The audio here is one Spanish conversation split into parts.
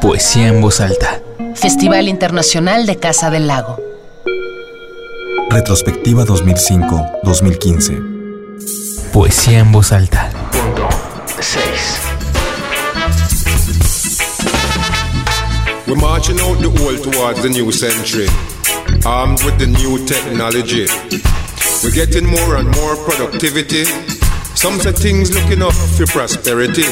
Poesía en voz alta. Festival Internacional de Casa del Lago. Retrospectiva 2005-2015. Poesía en voz alta. Punto 6. We're marching out the old towards the new century, armed with the new technology. We're getting more and more productivity. Some say things looking up for prosperity.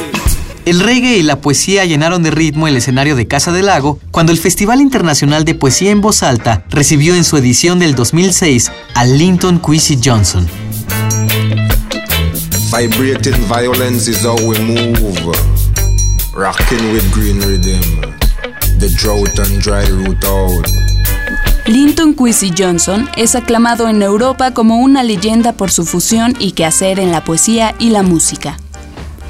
El reggae y la poesía llenaron de ritmo el escenario de Casa del Lago cuando el Festival Internacional de Poesía en Voz Alta recibió en su edición del 2006 a Linton Kwesi Johnson. Vibrating violence is how we move. Rocking with green rhythm. The drought and dry root out. Linton Kwesi Johnson es aclamado en Europa como una leyenda por su fusión y quehacer en la poesía y la música.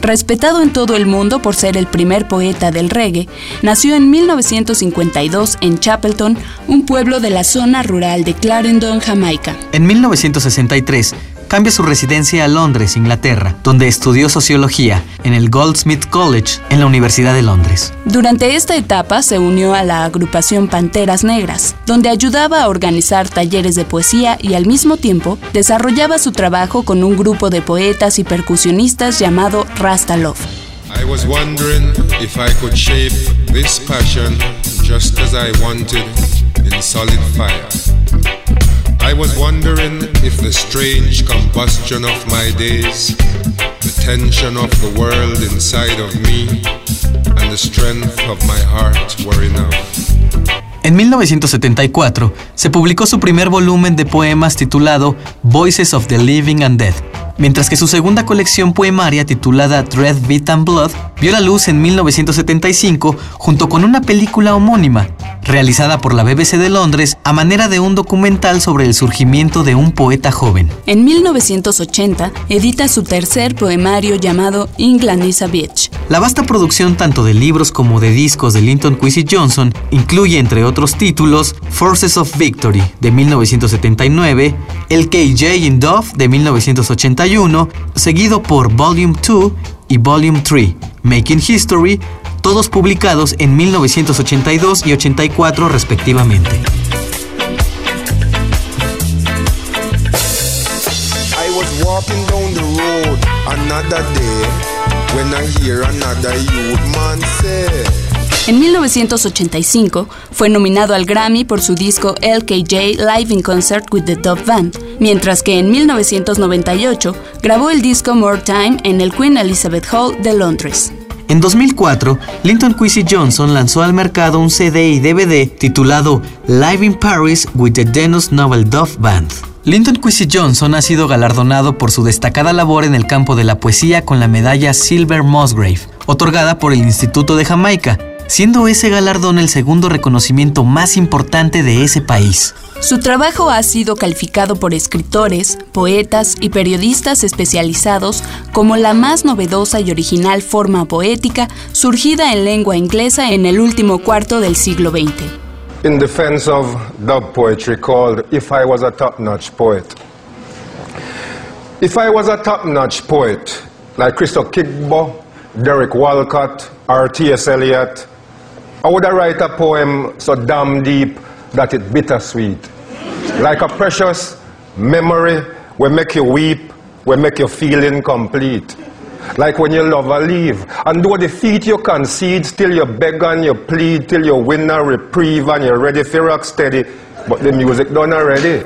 Respetado en todo el mundo por ser el primer poeta del reggae, nació en 1952 en Chapelton, un pueblo de la zona rural de Clarendon, Jamaica. En 1963 cambia su residencia a Londres, Inglaterra, donde estudió sociología en el Goldsmith College en la Universidad de Londres. Durante esta etapa se unió a la agrupación Panteras Negras, donde ayudaba a organizar talleres de poesía y al mismo tiempo desarrollaba su trabajo con un grupo de poetas y percusionistas llamado Rasta Love. I was wondering if I could shape this passion just as I wanted in solid fire. I was wondering if the strange combustion of my days, the tension of the world inside of me, and the strength of my heart were enough. En 1974 se publicó su primer volumen de poemas titulado Voices of the Living and Dead, mientras que su segunda colección poemaria titulada Dread, Beat and Blood vio la luz en 1975 junto con una película homónima, realizada por la BBC de Londres a manera de un documental sobre el surgimiento de un poeta joven. En 1980 edita su tercer poemario llamado England is a Bitch. La vasta producción tanto de libros como de discos de Linton Kwesi Johnson incluye entre otros títulos Forces of Victory de 1979, El KJ in Dove de 1981, seguido por Volume 2 y Volume 3, Making History, todos publicados en 1982 y 84 respectivamente. I was walking down the road another day when I hear another youth man say. En 1985 fue nominado al Grammy por su disco LKJ Live in Concert with the Dove Band, mientras que en 1998 grabó el disco More Time en el Queen Elizabeth Hall de Londres. En 2004, Linton Kwesi Johnson lanzó al mercado un CD y DVD titulado Live in Paris with the Dennis Novel Dove Band. Linton Kwesi Johnson ha sido galardonado por su destacada labor en el campo de la poesía con la medalla Silver Musgrave, otorgada por el Instituto de Jamaica, siendo ese galardón el segundo reconocimiento más importante de ese país. Su trabajo ha sido calificado por escritores, poetas y periodistas especializados como la más novedosa y original forma poética surgida en lengua inglesa en el último cuarto del siglo XX. in defense of dub poetry called If I Was a Top Notch Poet. If I was a top notch poet, like Christoph Kigbo, Derek Walcott, or T.S. Eliot, I would write a poem so damn deep that it bittersweet. Like a precious memory will make you weep, will make you feel incomplete. Like when you love a leave, and though defeat you concede, still you beg and you plead till you win a reprieve and you're ready for rock steady, but the music done already.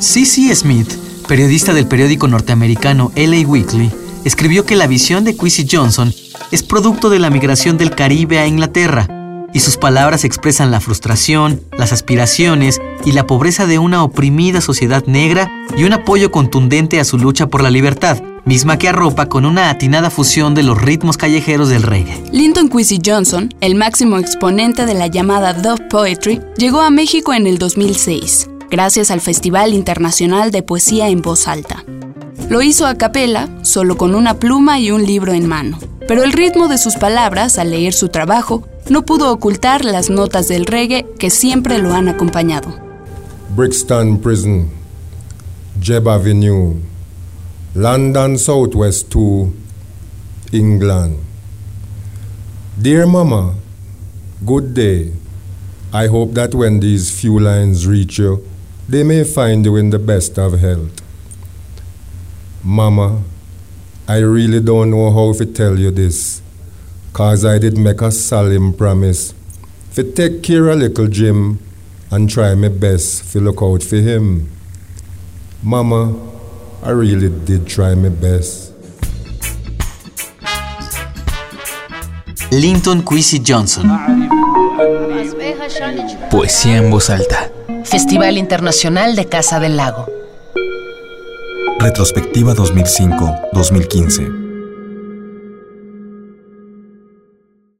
C.C. Smith, periodista del periódico norteamericano LA Weekly, escribió que la visión de Quincy Johnson es producto de la migración del Caribe a Inglaterra, y sus palabras expresan la frustración, las aspiraciones y la pobreza de una oprimida sociedad negra y un apoyo contundente a su lucha por la libertad, misma que arropa con una atinada fusión de los ritmos callejeros del reggae. Linton Kwesi Johnson, el máximo exponente de la llamada Dove Poetry, llegó a México en el 2006, gracias al Festival Internacional de Poesía en Voz Alta. Lo hizo a capela, solo con una pluma y un libro en mano. Pero el ritmo de sus palabras al leer su trabajo no pudo ocultar las notas del reggae que siempre lo han acompañado. Brixton Prison, Jeb Avenue, London Southwest 2, England. Dear Mama, good day. I hope that when these few lines reach you, they may find you in the best of health. Mama, I really don't know how to tell you this, cause I did make a solemn promise to take care of little Jim and try my best to look out for him. Mama, I really did try my best. Linton Quincy Johnson. Poesía en voz alta. Festival Internacional de Casa del Lago. Retrospectiva 2005-2015.